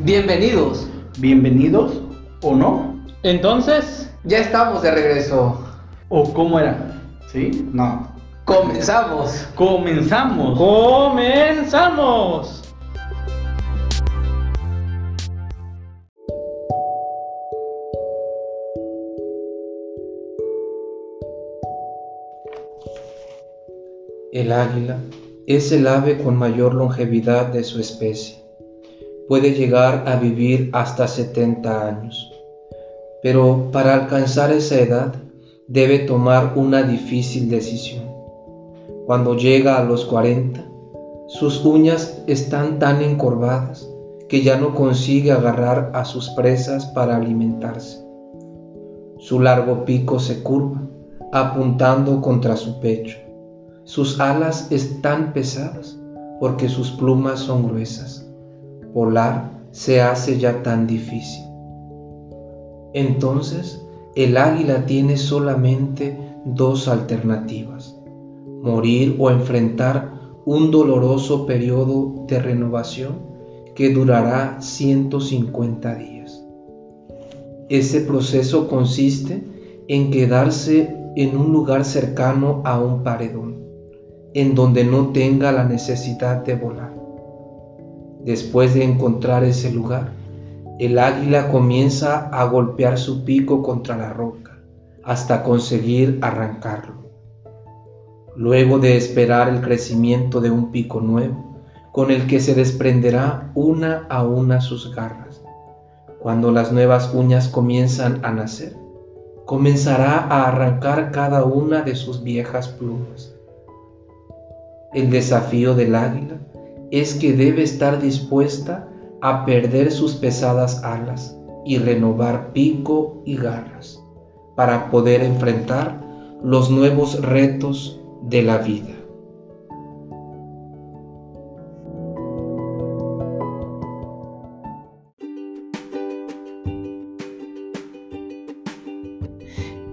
Bienvenidos. ¿Bienvenidos o no? Entonces, Ya estamos de regreso. ¿O cómo era? ¿Sí? No. Comenzamos. Comenzamos. comenzamos. El águila es el ave con mayor longevidad de su especie. Puede llegar a vivir hasta 70 años. Pero para alcanzar esa edad debe tomar una difícil decisión. Cuando llega a los 40, sus uñas están tan encorvadas que ya no consigue agarrar a sus presas para alimentarse. Su largo pico se curva, apuntando contra su pecho. Sus alas están pesadas porque sus plumas son gruesas. Volar se hace ya tan difícil. Entonces, el águila tiene solamente dos alternativas, morir o enfrentar un doloroso periodo de renovación que durará 150 días. Ese proceso consiste en quedarse en un lugar cercano a un paredón, en donde no tenga la necesidad de volar. Después de encontrar ese lugar, el águila comienza a golpear su pico contra la roca hasta conseguir arrancarlo. Luego de esperar el crecimiento de un pico nuevo, con el que se desprenderá una a una sus garras. Cuando las nuevas uñas comienzan a nacer, comenzará a arrancar cada una de sus viejas plumas. El desafío del águila es que debe estar dispuesta a perder sus pesadas alas y renovar pico y garras para poder enfrentar los nuevos retos de la vida.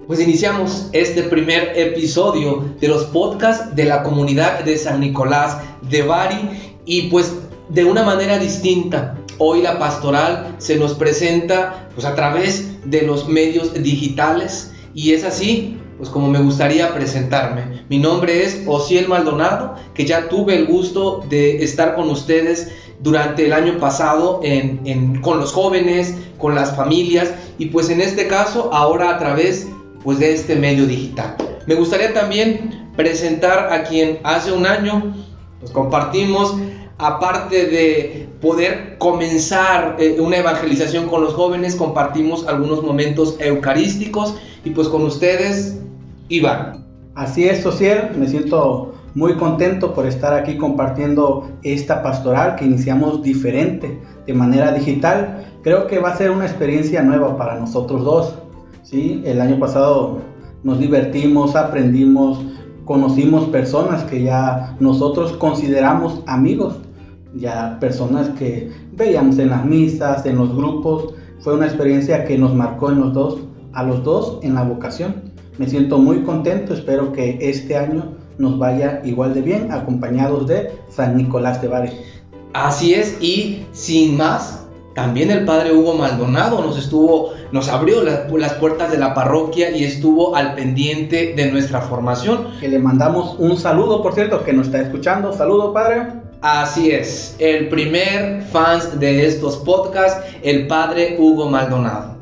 Pues iniciamos este primer episodio de los podcasts de la comunidad de San Nicolás de Bari y pues de una manera distinta. Hoy la pastoral se nos presenta pues a través de los medios digitales y es así pues como me gustaría presentarme. Mi nombre es Osiel Maldonado, que ya tuve el gusto de estar con ustedes durante el año pasado en, con los jóvenes, con las familias y pues en este caso ahora a través pues de este medio digital. Me gustaría también presentar a quien hace un año pues compartimos aparte de poder comenzar eh, una evangelización con los jóvenes, compartimos algunos momentos eucarísticos y pues con ustedes, Iván. Así es, Social, me siento muy contento por estar aquí compartiendo esta pastoral que iniciamos diferente, de manera digital. Creo que va a ser una experiencia nueva para nosotros dos. ¿sí? El año pasado nos divertimos, aprendimos, conocimos personas que ya nosotros consideramos amigos, ya personas que veíamos en las misas, en los grupos. Fue una experiencia que nos marcó en los dos, a los dos en la vocación. Me siento muy contento, espero que este año nos vaya igual de bien, acompañados de San Nicolás de Bari. Así es, y sin más, también el padre Hugo Maldonado nos estuvo, nos abrió la, las puertas de la parroquia y estuvo al pendiente de nuestra formación. Que le mandamos un saludo, por cierto, que nos está escuchando. Saludo, padre. Así es, el primer fans de estos podcasts, el padre Hugo Maldonado.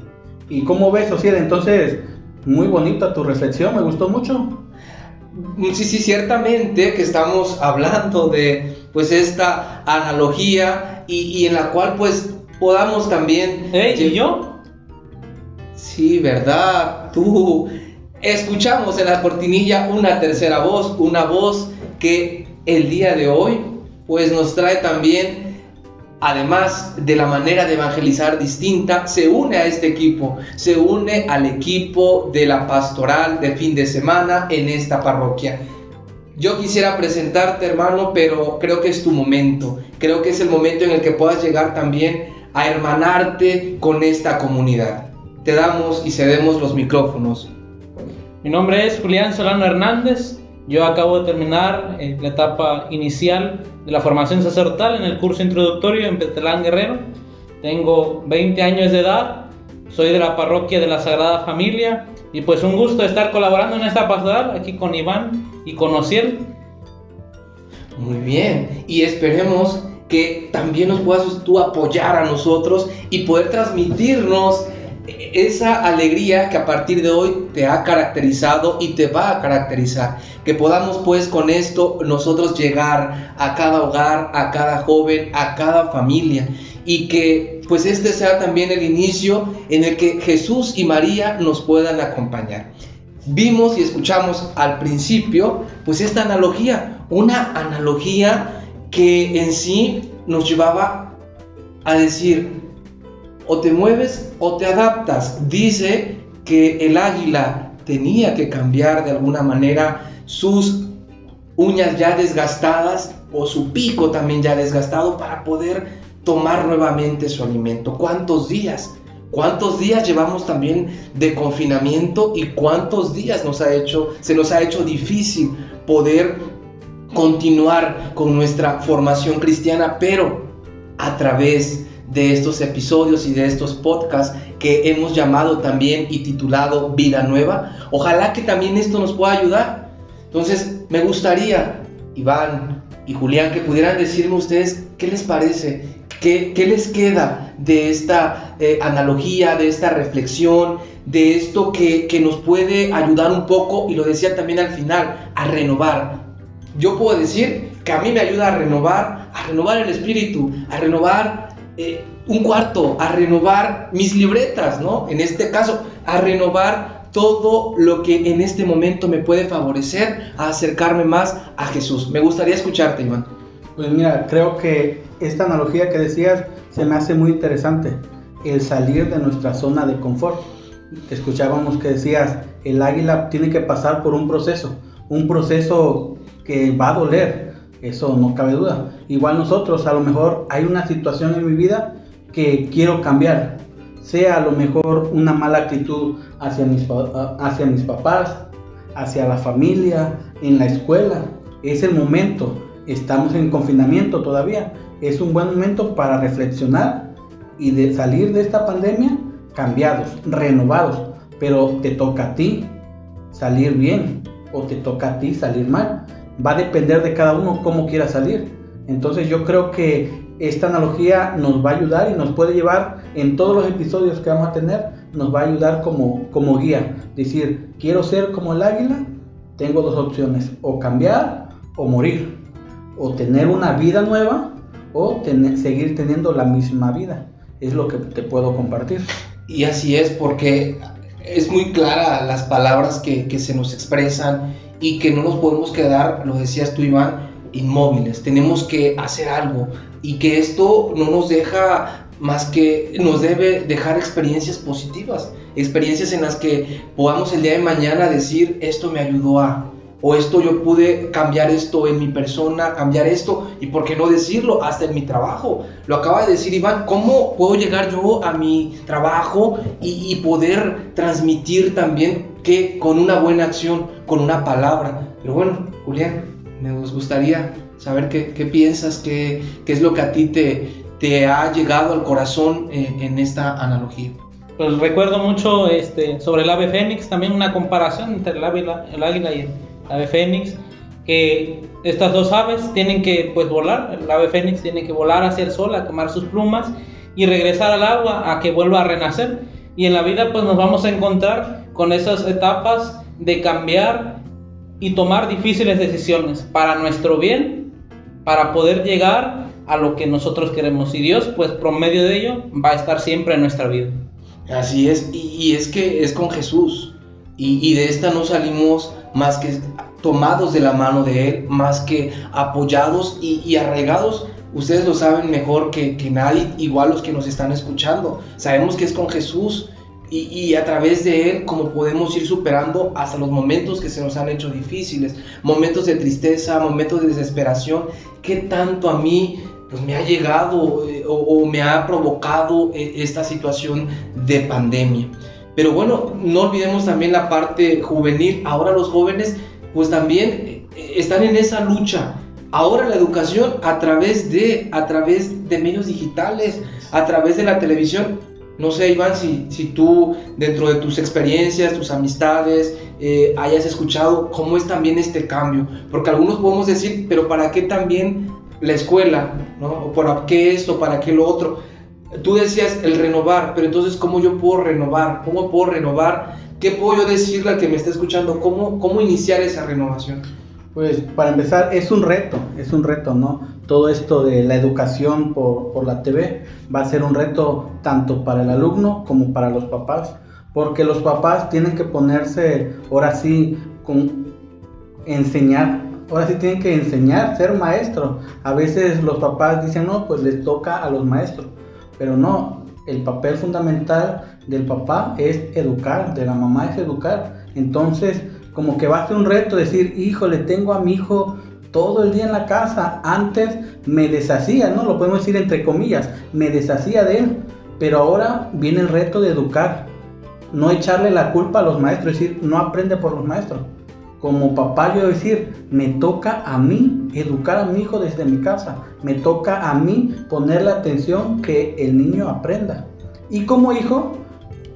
¿Y cómo ves, Ociel? Entonces, muy bonita tu reflexión, me gustó mucho. Sí, sí, ciertamente que estamos hablando de pues esta analogía y, y en la cual pues podamos también... ¿Eh? ¿Y yo? Sí, ¿verdad? Tú. Escuchamos en la cortinilla una tercera voz, una voz que el día de hoy pues nos trae también, además de la manera de evangelizar distinta, se une a este equipo, se une al equipo de la pastoral de fin de semana en esta parroquia. Yo quisiera presentarte, hermano, pero creo que es tu momento. Creo que es el momento en el que puedas llegar también a hermanarte con esta comunidad. Te damos y cedemos los micrófonos. Mi nombre es Julián Solano Hernández. Yo acabo de terminar eh, la etapa inicial de la formación sacerdotal en el curso introductorio en Petelán Guerrero. tengo 20 años de edad, soy de la parroquia de la Sagrada Familia y pues un gusto estar colaborando en esta pastoral aquí con Iván y con Ociel. Muy bien, y esperemos que también nos puedas tú apoyar a nosotros y poder transmitirnos esa alegría que a partir de hoy te ha caracterizado y te va a caracterizar. Que podamos pues con esto nosotros llegar a cada hogar, a cada joven, a cada familia y que pues este sea también el inicio en el que Jesús y María nos puedan acompañar. Vimos y escuchamos al principio pues esta analogía, una analogía que en sí nos llevaba a decir, o te mueves o te adaptas. Dice que el águila tenía que cambiar de alguna manera sus uñas ya desgastadas o su pico también ya desgastado para poder tomar nuevamente su alimento. ¿Cuántos días? ¿Cuántos días llevamos también de confinamiento y cuántos días nos ha hecho, se nos ha hecho difícil poder continuar con nuestra formación cristiana, pero a través de estos episodios y de estos podcasts que hemos llamado también y titulado Vida Nueva. Ojalá que también esto nos pueda ayudar. Entonces, me gustaría, Iván y Julián, que pudieran decirme ustedes qué les parece, qué, qué les queda de esta eh, analogía, de esta reflexión, de esto que, que nos puede ayudar un poco, y lo decía también al final, a renovar. Yo puedo decir que a mí me ayuda a renovar, a renovar el espíritu, a renovar eh, un cuarto, a renovar mis libretas, ¿no? En este caso, a renovar todo lo que en este momento me puede favorecer a acercarme más a Jesús. Me gustaría escucharte, Iván. Pues mira, creo que esta analogía que decías se me hace muy interesante, el salir de nuestra zona de confort. Escuchábamos que decías, el águila tiene que pasar por un proceso, un proceso que va a doler, eso no cabe duda. Igual nosotros, a lo mejor hay una situación en mi vida que quiero cambiar. Sea a lo mejor una mala actitud hacia mis, hacia mis papás, hacia la familia, en la escuela. Es el momento. Estamos en confinamiento todavía. Es un buen momento para reflexionar y de salir de esta pandemia cambiados, renovados. Pero te toca a ti salir bien o te toca a ti salir mal va a depender de cada uno cómo quiera salir. Entonces yo creo que esta analogía nos va a ayudar y nos puede llevar en todos los episodios que vamos a tener, nos va a ayudar como, como guía. Decir, quiero ser como el águila, tengo dos opciones, o cambiar o morir, o tener una vida nueva o seguir teniendo la misma vida. Es lo que te puedo compartir. Y así es, porque es muy clara las palabras que, que se nos expresan y que no nos podemos quedar, lo decías tú Iván, inmóviles, tenemos que hacer algo y que esto no nos deja más que nos debe dejar experiencias positivas, experiencias en las que podamos el día de mañana decir esto me ayudó a, o esto yo pude cambiar esto en mi persona, cambiar esto, y por qué no decirlo, hasta en mi trabajo. Lo acaba de decir Iván, ¿cómo puedo llegar yo a mi trabajo y, poder transmitir también que con una buena acción, con una palabra? Pero bueno, Julián, me gustaría saber qué, qué piensas, qué, qué, es lo que a ti te, te ha llegado al corazón en, en esta analogía. Pues recuerdo mucho este, sobre el ave fénix, también una comparación entre el águila, el águila y el ave fénix, que estas dos aves tienen que pues volar, el ave fénix tiene que volar hacia el sol a quemar sus plumas y regresar al agua a que vuelva a renacer. Y en la vida pues nos vamos a encontrar con esas etapas de cambiar y tomar difíciles decisiones para nuestro bien, para poder llegar a lo que nosotros queremos. Y Dios pues por medio de ello va a estar siempre en nuestra vida. Así es, y, es que es con Jesús. Y, de esta no salimos más que tomados de la mano de Él, más que apoyados y, arraigados. Ustedes lo saben mejor que, nadie, igual los que nos están escuchando. Sabemos que es con Jesús y, a través de Él como podemos ir superando hasta los momentos que se nos han hecho difíciles, momentos de tristeza, momentos de desesperación, que tanto a mí pues, me ha llegado eh, o, o me ha provocado eh, esta situación de pandemia. Pero bueno, no olvidemos también la parte juvenil. Ahora los jóvenes pues también eh, están en esa lucha ahora la educación a través de, a través de medios digitales, a través de la televisión. No sé, Iván, si, si tú dentro de tus experiencias, tus amistades, eh, hayas escuchado cómo es también este cambio. Porque algunos podemos decir, pero ¿para qué también la escuela? ¿no? ¿Para qué esto? ¿Para qué lo otro? Tú decías el renovar, pero entonces ¿cómo yo puedo renovar? ¿Cómo puedo renovar? ¿Qué puedo yo decirle al que me está escuchando? ¿Cómo, cómo iniciar esa renovación? Pues para empezar es un reto, es un reto, ¿no? Todo esto de la educación por, por, la TV va a ser un reto tanto para el alumno como para los papás, porque los papás tienen que ponerse ahora sí con enseñar, ahora sí tienen que enseñar, ser maestro. A veces los papás dicen, no, pues les toca a los maestros, pero no, el papel fundamental del papá es educar, de la mamá es educar. Entonces, como que va a ser un reto decir, híjole, tengo a mi hijo todo el día en la casa. Antes me deshacía, ¿no? Lo podemos decir entre comillas, me deshacía de él. Pero ahora viene el reto de educar. No echarle la culpa a los maestros, es decir, no aprende por los maestros. Como papá yo decir, me toca a mí educar a mi hijo desde mi casa. Me toca a mí poner la atención que el niño aprenda. Y como hijo,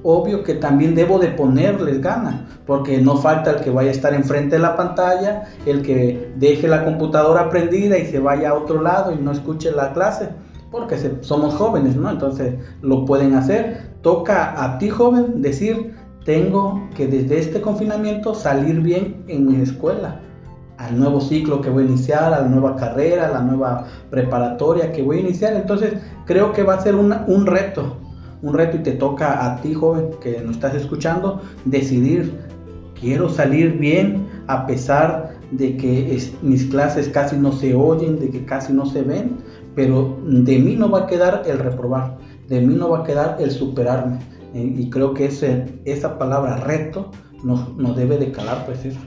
obvio que también debo de ponerles gana, porque no falta el que vaya a estar enfrente de la pantalla, el que deje la computadora prendida y se vaya a otro lado y no escuche la clase, porque somos jóvenes, ¿no? Entonces lo pueden hacer. Toca a ti, joven, decir, tengo que desde este confinamiento salir bien en mi escuela, al nuevo ciclo que voy a iniciar, a la nueva carrera, a la nueva preparatoria que voy a iniciar. Entonces creo que va a ser un reto un reto y te toca a ti, joven, que nos estás escuchando, decidir, quiero salir bien a pesar de que mis clases casi no se oyen, de que casi no se ven, pero de mí no va a quedar el reprobar, de mí no va a quedar el superarme. Y creo que esa palabra reto nos, nos debe de calar, pues eso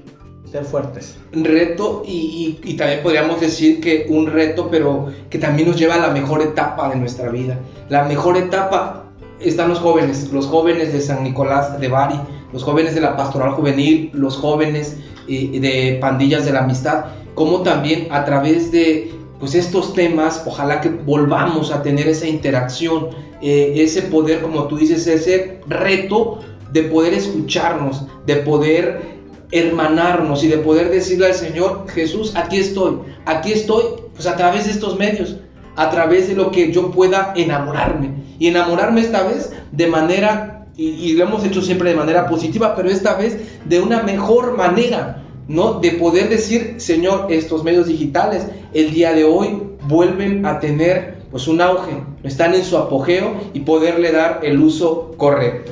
ser fuertes. Reto y, y, también podríamos decir que un reto, pero que también nos lleva a la mejor etapa de nuestra vida. La mejor etapa están los jóvenes, los jóvenes de San Nicolás de Bari, los jóvenes de la pastoral juvenil, los jóvenes eh, de pandillas de la amistad, como también a través de pues estos temas, ojalá que volvamos a tener esa interacción, eh, ese poder, como tú dices, ese reto de poder escucharnos, de poder hermanarnos y de poder decirle al Señor, Jesús, aquí estoy, aquí estoy, pues a través de estos medios, a través de lo que yo pueda enamorarme. Y enamorarme esta vez de manera, y, lo hemos hecho siempre de manera positiva, pero esta vez de una mejor manera, ¿no? De poder decir, Señor, estos medios digitales el día de hoy vuelven a tener pues un auge, están en su apogeo y poderle dar el uso correcto.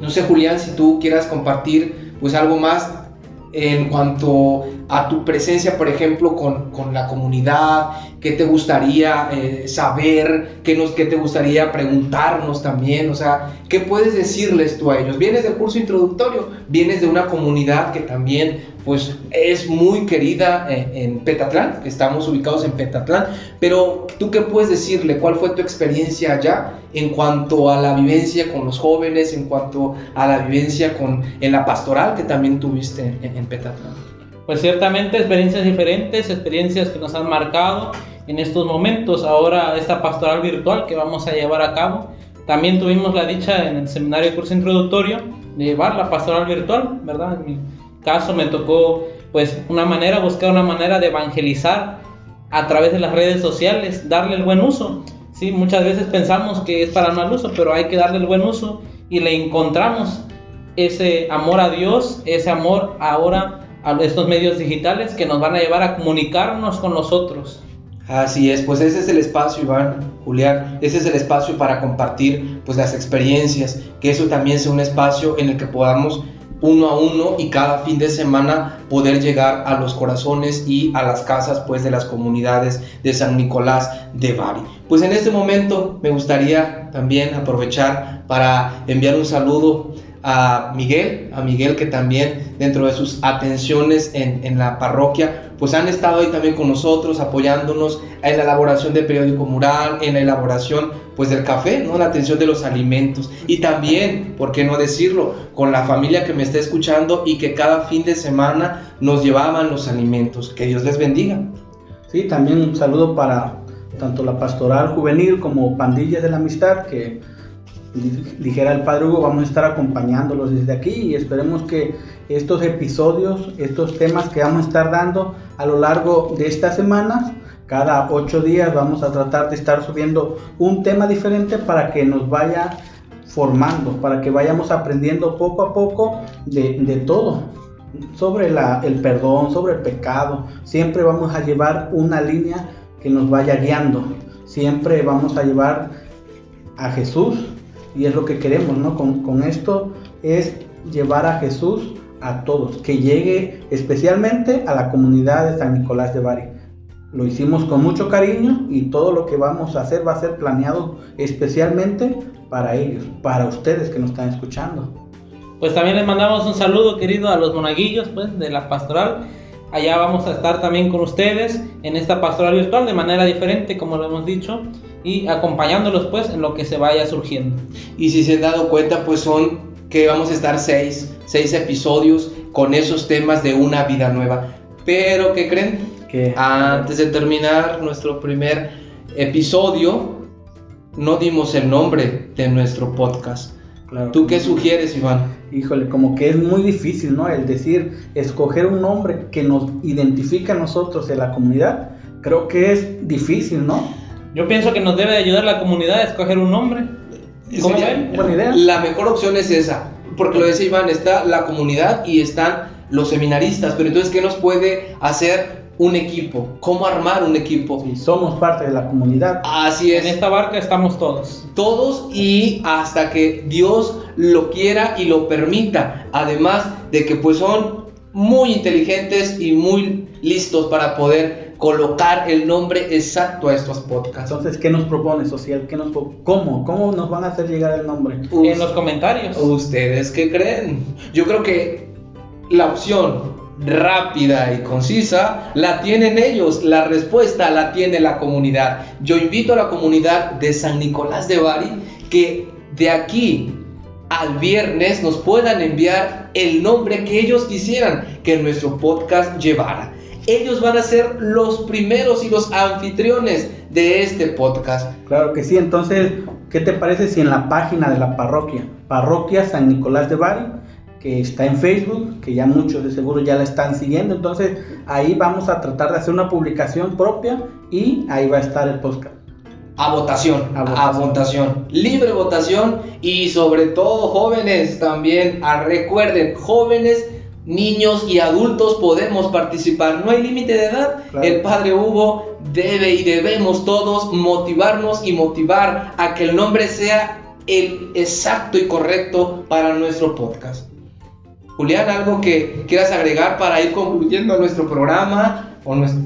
No sé, Julián, si tú quieras compartir pues algo más en cuanto a tu presencia, por ejemplo, con, con la comunidad, qué te gustaría eh, saber, qué, nos, qué te gustaría preguntarnos también, o sea, qué puedes decirles tú a ellos. Vienes del curso introductorio, vienes de una comunidad que también pues es muy querida en, en Petatlán, estamos ubicados en Petatlán, pero tú qué puedes decirle, cuál fue tu experiencia allá en cuanto a la vivencia con los jóvenes, en cuanto a la vivencia con, en la pastoral que también tuviste en, en Petatlán. Pues ciertamente experiencias diferentes, experiencias que nos han marcado en estos momentos. Ahora esta pastoral virtual que vamos a llevar a cabo. También tuvimos la dicha en el seminario de curso introductorio de llevar la pastoral virtual, ¿verdad? En mi caso me tocó pues una manera, buscar una manera de evangelizar a través de las redes sociales, darle el buen uso. Sí, muchas veces pensamos que es para mal uso, pero hay que darle el buen uso y le encontramos ese amor a Dios, ese amor ahora a estos medios digitales que nos van a llevar a comunicarnos con los otros. Así es, pues ese es el espacio, Iván, Julián, ese es el espacio para compartir pues las experiencias, que eso también sea un espacio en el que podamos uno a uno y cada fin de semana poder llegar a los corazones y a las casas pues de las comunidades de San Nicolás de Bari. Pues en este momento me gustaría también aprovechar para enviar un saludo a Miguel, a Miguel que también dentro de sus atenciones en, la parroquia, pues han estado ahí también con nosotros, apoyándonos en la elaboración del periódico mural, en la elaboración pues del café, ¿no? La atención de los alimentos. Y también, ¿por qué no decirlo? Con la familia que me está escuchando y que cada fin de semana nos llevaban los alimentos. Que Dios les bendiga. Sí, también un saludo para tanto la pastoral juvenil como pandillas de la amistad que dijera el padre Hugo, vamos a estar acompañándolos desde aquí y esperemos que estos episodios, estos temas que vamos a estar dando a lo largo de estas semanas, cada ocho días vamos a tratar de estar subiendo un tema diferente para que nos vaya formando, para que vayamos aprendiendo poco a poco de, todo, sobre el perdón, sobre el pecado. Siempre vamos a llevar una línea que nos vaya guiando. Siempre vamos a llevar a Jesús y es lo que queremos, ¿no? Con, con esto es llevar a Jesús a todos, que llegue especialmente a la comunidad de San Nicolás de Bari. Lo hicimos con mucho cariño y todo lo que vamos a hacer va a ser planeado especialmente para ellos, para ustedes que nos están escuchando. Pues también les mandamos un saludo querido a los monaguillos pues, de la pastoral. Allá vamos a estar también con ustedes en esta pastoral virtual de manera diferente, como lo hemos dicho, y acompañándolos pues en lo que se vaya surgiendo. Y si se han dado cuenta, pues son que vamos a estar seis, seis episodios con esos temas de una vida nueva. Pero, ¿qué creen? Que Antes de terminar nuestro primer episodio, no dimos el nombre de nuestro podcast. Claro. ¿Tú qué sugieres, Iván? Híjole, como que es muy difícil, ¿no? El decir, escoger un nombre que nos identifique a nosotros en la comunidad, creo que es difícil, ¿no? Yo pienso que nos debe ayudar la comunidad a escoger un nombre. ¿Cómo ven? Buena idea. La mejor opción es esa, porque lo decía Iván, está la comunidad y están los seminaristas, pero entonces, ¿qué nos puede hacer un equipo? ¿Cómo armar un equipo? Y somos parte de la comunidad. Así En es, esta barca estamos todos. todos y hasta que Dios lo quiera y lo permita, además de que pues son muy inteligentes y muy listos para poder colocar el nombre exacto a estos podcasts. Entonces, ¿qué nos propone social? ¿Qué nos pro- ¿Cómo? ¿Cómo nos van a hacer llegar el nombre? En los comentarios. ¿Ustedes qué creen? Yo creo que la opción rápida y concisa la tienen ellos, la respuesta la tiene la comunidad. Yo invito a la comunidad de San Nicolás de Bari que de aquí al viernes nos puedan enviar el nombre que ellos quisieran que nuestro podcast llevara. Ellos van a ser los primeros y los anfitriones de este podcast. Claro que sí, entonces, ¿qué te parece si en la página de la parroquia, Parroquia San Nicolás de Bari, que está en Facebook, que ya muchos de seguro ya la están siguiendo, entonces ahí vamos a tratar de hacer una publicación propia y ahí va a estar el podcast. A votación, A a votación. votación, libre votación y sobre todo jóvenes también, a- recuerden, jóvenes, niños y adultos podemos participar, no hay límite de edad, Claro. el Padre Hugo debe y debemos todos motivarnos y motivar a que el nombre sea el exacto y correcto para nuestro podcast. Julián, ¿algo que quieras agregar para ir concluyendo nuestro programa? O nuestro...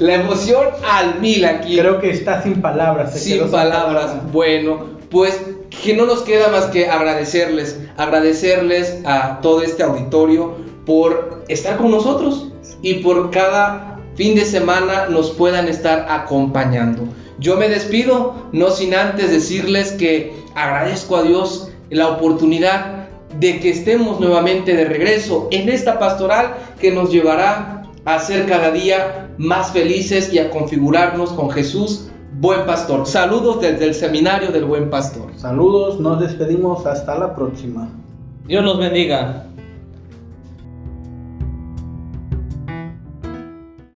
La emoción al mil aquí. Creo que está sin palabras. Sin quedó palabras. Bueno, pues que no nos queda más que agradecerles, agradecerles a todo este auditorio por estar con nosotros y por cada fin de semana nos puedan estar acompañando. Yo me despido, no sin antes decirles que agradezco a Dios la oportunidad de que estemos nuevamente de regreso en esta pastoral que nos llevará a ser cada día más felices y a configurarnos con Jesús, buen pastor. Saludos desde el seminario del buen pastor. Saludos, nos despedimos, hasta la próxima. Dios los bendiga.